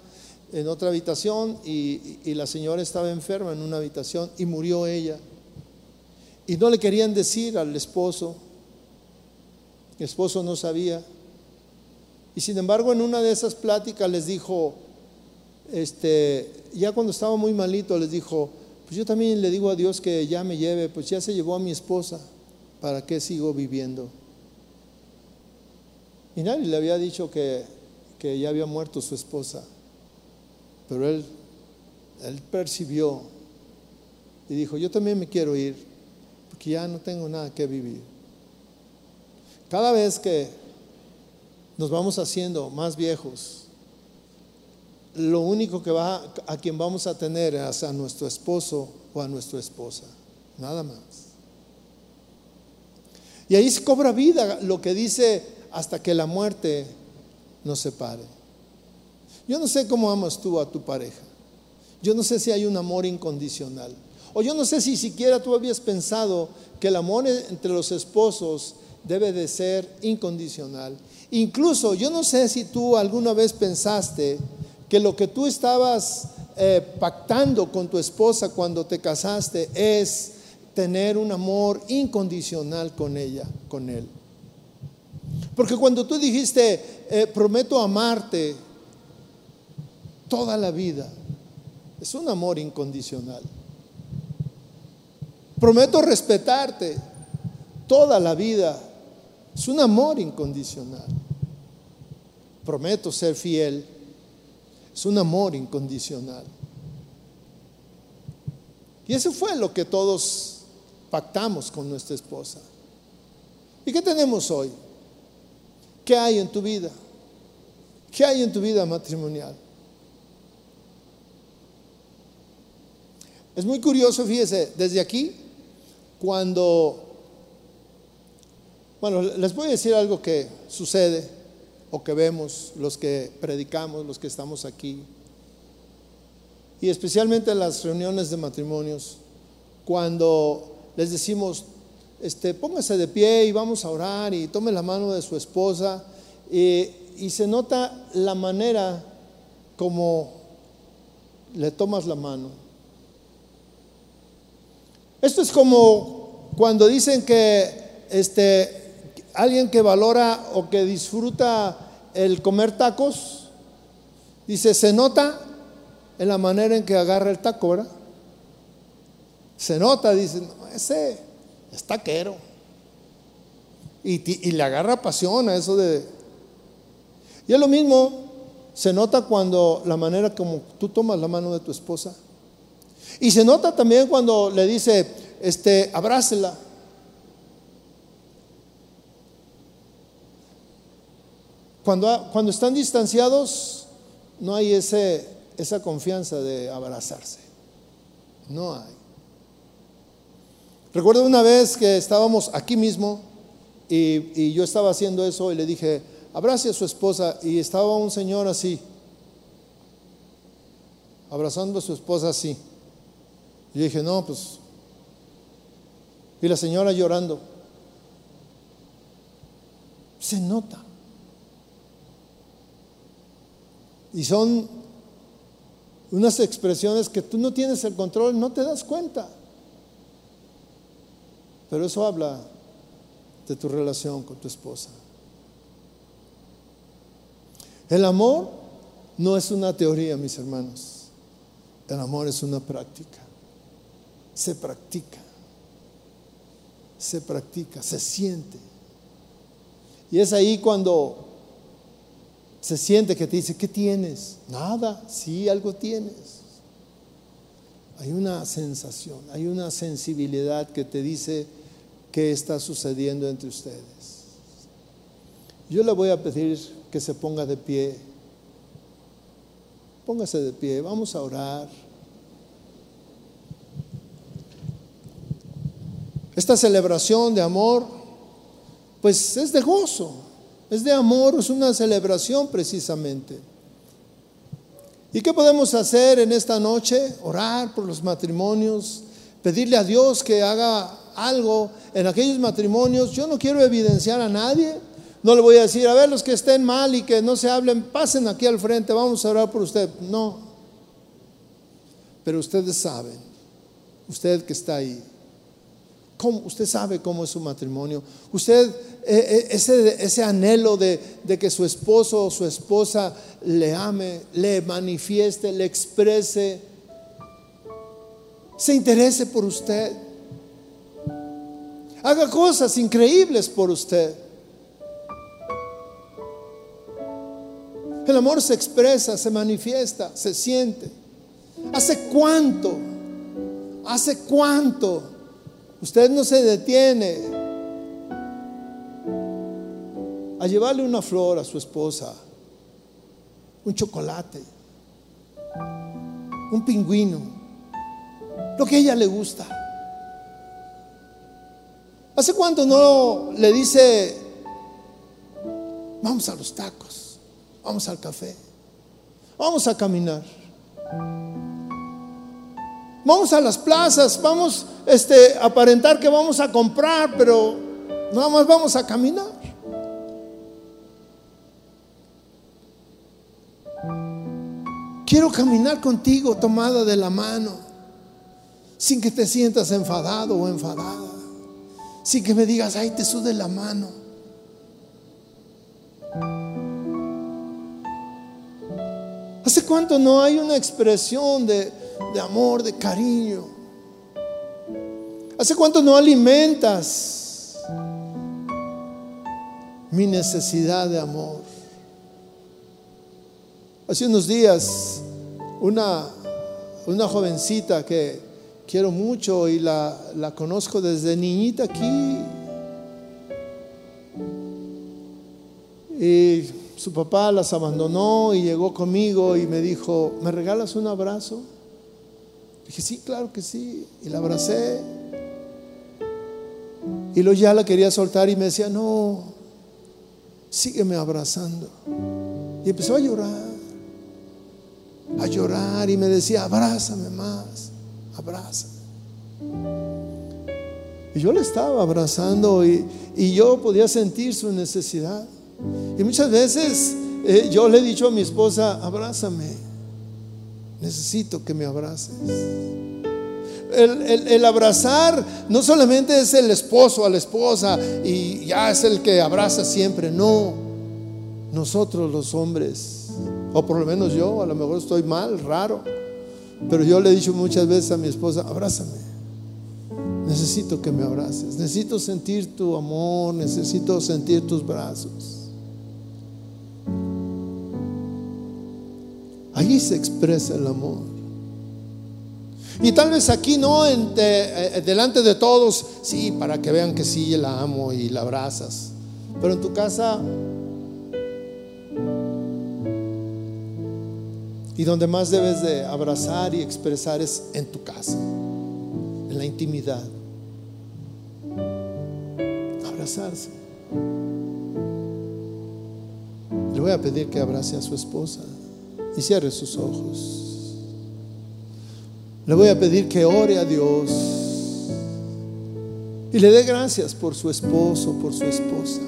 en otra habitación y, y la señora estaba enferma en una habitación y murió ella. Y no le querían decir al esposo mi esposo no sabía. Y sin embargo, en una de esas pláticas les dijo, este, ya cuando estaba muy malito, les dijo, pues yo también le digo a Dios que ya me lleve, pues ya se llevó a mi esposa, ¿para qué sigo viviendo? Y nadie le había dicho que, que ya había muerto su esposa, pero él, él percibió y dijo, yo también me quiero ir, porque ya no tengo nada que vivir. Cada vez que nos vamos haciendo más viejos, lo único que va a quien vamos a tener es a nuestro esposo o a nuestra esposa, nada más. Y ahí se cobra vida lo que dice hasta que la muerte nos separe. Yo no sé cómo amas tú a tu pareja. Yo no sé si hay un amor incondicional. O yo no sé si siquiera tú habías pensado que el amor entre los esposos debe de ser incondicional. Incluso yo no sé si tú alguna vez pensaste que lo que tú estabas eh, pactando con tu esposa cuando te casaste es tener un amor incondicional con ella, con él. Porque cuando tú dijiste, eh, prometo amarte toda la vida, es un amor incondicional. Prometo respetarte toda la vida, es un amor incondicional. Prometo ser fiel, es un amor incondicional. Y eso fue lo que todos pactamos con nuestra esposa. ¿Y qué tenemos hoy? ¿Qué hay en tu vida? ¿Qué hay en tu vida matrimonial? Es muy curioso, fíjese, desde aquí, cuando, bueno, les voy a decir algo que sucede o que vemos los que predicamos, los que estamos aquí, y especialmente en las reuniones de matrimonios, cuando les decimos, este, póngase de pie y vamos a orar y tome la mano de su esposa. y se nota la manera como le tomas la mano. Esto es como cuando dicen que este, alguien que valora o que disfruta el comer tacos, dice, se nota en la manera en que agarra el taco, ¿verdad? Se nota, dice, ese es taquero. Y, le agarra pasión a eso de... Y es lo mismo, se nota cuando la manera como tú tomas la mano de tu esposa. Y se nota también cuando le dice, este, abrácela. Cuando, están distanciados, no hay esa confianza de abrazarse. No hay. Recuerdo una vez que estábamos aquí mismo y, yo estaba haciendo eso y le dije, abrace a su esposa y estaba un señor así, abrazando a su esposa así. Y dije, no, pues, y la señora llorando. Se nota. Y son unas expresiones que tú no tienes el control, no te das cuenta. Pero eso habla de tu relación con tu esposa. El amor no es una teoría, mis hermanos. El amor es una práctica. Se practica. Se practica, se siente. Y es ahí cuando se siente que te dice, ¿qué tienes? Nada, sí, algo tienes. Hay una sensación, hay una sensibilidad que te dice, qué está sucediendo entre ustedes. Yo le voy a pedir que se ponga de pie. Póngase de pie, vamos a orar. Esta celebración de amor, pues es de gozo, es de amor, es una celebración precisamente. ¿Y qué podemos hacer en esta noche? Orar por los matrimonios, pedirle a Dios que haga algo en aquellos matrimonios, yo no quiero evidenciar a nadie. No le voy a decir, a ver, los que estén mal y que no se hablen, pasen aquí al frente, vamos a orar por usted. No. Pero ustedes saben, usted que está ahí, usted sabe cómo es su matrimonio. Usted, eh, eh, ese, ese anhelo de, de que su esposo o su esposa le ame, le manifieste, le exprese, se interese por usted. Haga cosas increíbles por usted. El amor se expresa, se manifiesta, se siente. ¿Hace cuánto? ¿Hace cuánto? Usted no se detiene a llevarle una flor a su esposa, un chocolate, un pingüino, lo que a ella le gusta. ¿Hace cuánto no le dice, vamos a los tacos, vamos al café, Vamos a caminar. Vamos a las plazas, vamos este, a aparentar que vamos a comprar, pero nada más vamos a caminar. Quiero caminar contigo tomada de la mano, sin que te sientas enfadado o enfadada, sin que me digas, ay, te sude la mano. ¿Hace cuánto no hay una expresión de, de amor, de cariño? ¿Hace cuánto no alimentas mi necesidad de amor? Hace unos días, una, una jovencita que quiero mucho y la, la conozco desde niñita aquí. Y su papá las abandonó y llegó conmigo y me dijo, ¿me regalas un abrazo? Dije, sí, claro que sí. Y la abracé. Y luego ya la quería soltar y me decía, no, sígueme abrazando. Y empezó a llorar a llorar y me decía, abrázame más, abrázame. Y yo le estaba abrazando y, yo podía sentir su necesidad. Y muchas veces eh, yo le he dicho a mi esposa, abrázame, necesito que me abraces. El, abrazar no solamente es el esposo a la esposa y ya es el que abraza siempre, no, nosotros los hombres o por lo menos yo, a lo mejor estoy mal, raro. Pero yo le he dicho muchas veces a mi esposa, abrázame. Necesito que me abraces. Necesito sentir tu amor. Necesito sentir tus brazos. Ahí se expresa el amor. Y tal vez aquí no, en eh, delante de todos, sí, para que vean que sí, la amo y la abrazas. Pero en tu casa Y donde más debes de abrazar y expresar es en tu casa, en la intimidad. Abrazarse. Le voy a pedir que abrace a su esposa y cierre sus ojos. Le voy a pedir que ore a Dios y le dé gracias por su esposo, por su esposa.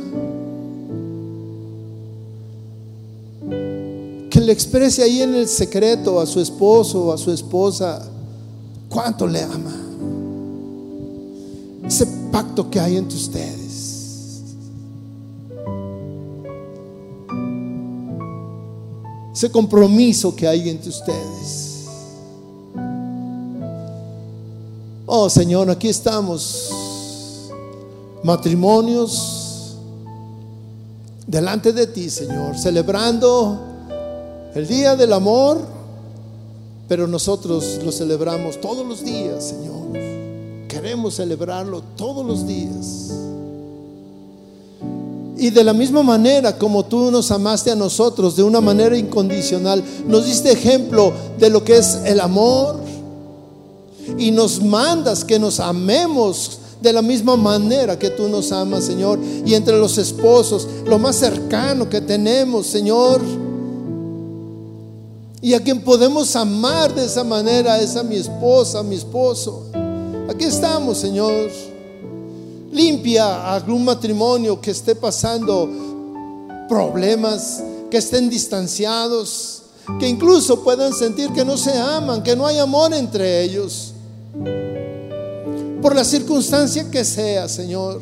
le exprese ahí en el secreto a su esposo o a su esposa cuánto le ama. Ese pacto que hay entre ustedes. Ese compromiso que hay entre ustedes. Oh Señor, aquí estamos. Matrimonios delante de ti, Señor, celebrando el día del amor, pero nosotros lo celebramos todos los días, Señor. Queremos celebrarlo todos los días. Y de la misma manera como tú nos amaste a nosotros, de una manera incondicional, nos diste ejemplo de lo que es el amor. Y nos mandas que nos amemos de la misma manera que tú nos amas, Señor. Y entre los esposos, lo más cercano que tenemos, Señor y a quien podemos amar de esa manera es a mi esposa, a mi esposo. Aquí estamos, Señor. Limpia algún matrimonio que esté pasando problemas, que estén distanciados, que incluso puedan sentir que no se aman, que no hay amor entre ellos. Por la circunstancia que sea, Señor.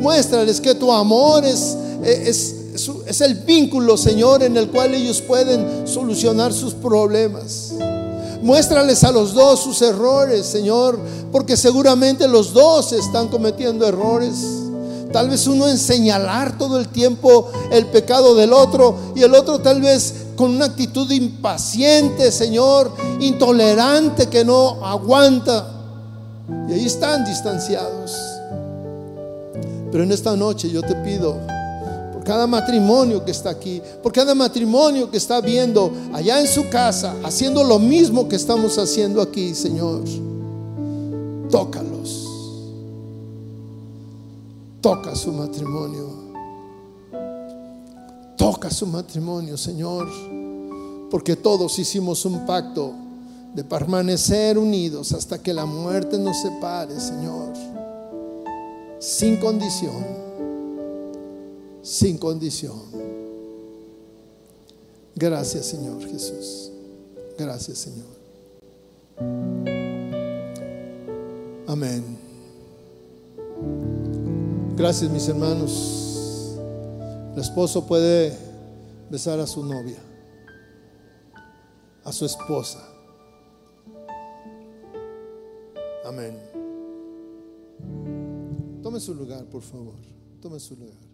Muéstrales que tu amor es, es es el vínculo, Señor, en el cual ellos pueden solucionar sus problemas. Muéstrales a los dos sus errores, Señor, porque seguramente los dos están cometiendo errores. Tal vez uno en señalar todo el tiempo el pecado del otro y el otro tal vez con una actitud impaciente, Señor, intolerante que no aguanta. Y ahí están distanciados. Pero en esta noche yo te pido cada matrimonio que está aquí, por cada matrimonio que está viendo allá en su casa, haciendo lo mismo que estamos haciendo aquí, Señor. Tócalos. Toca su matrimonio. Toca su matrimonio, Señor. porque todos hicimos un pacto de permanecer unidos hasta que la muerte nos separe, Señor, sin condición, sin condición. Gracias, Señor Jesús. Gracias, Señor. Amén. Gracias, mis hermanos. El esposo puede besar a su novia, a su esposa. Amén. Tome su lugar, por favor. Tome su lugar.